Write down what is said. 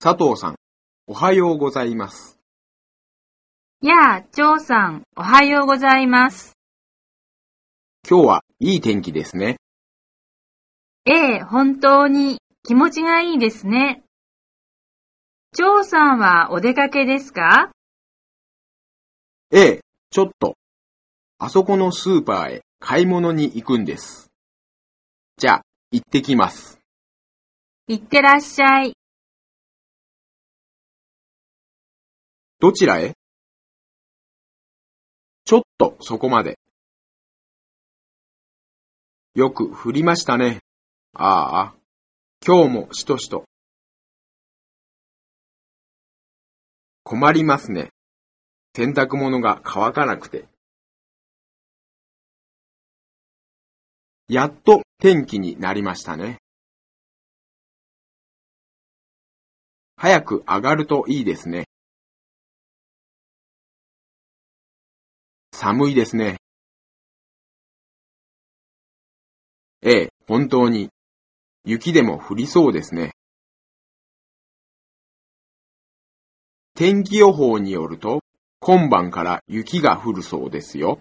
佐藤さん、おはようございます。やあ、張さん、おはようございます。今日はいい天気ですね。ええ、本当に気持ちがいいですね。張さんはお出かけですか？ええ、ちょっと。あそこのスーパーへ買い物に行くんです。じゃあ、行ってきます。いってらっしゃい。どちらへ？ちょっとそこまで。よく降りましたね。ああ、今日もしとしと。困りますね。洗濯物が乾かなくて。やっと天気になりましたね。早く上がるといいですね。寒いですね。ええ、本当に。雪でも降りそうですね。天気予報によると、今晩から雪が降るそうですよ。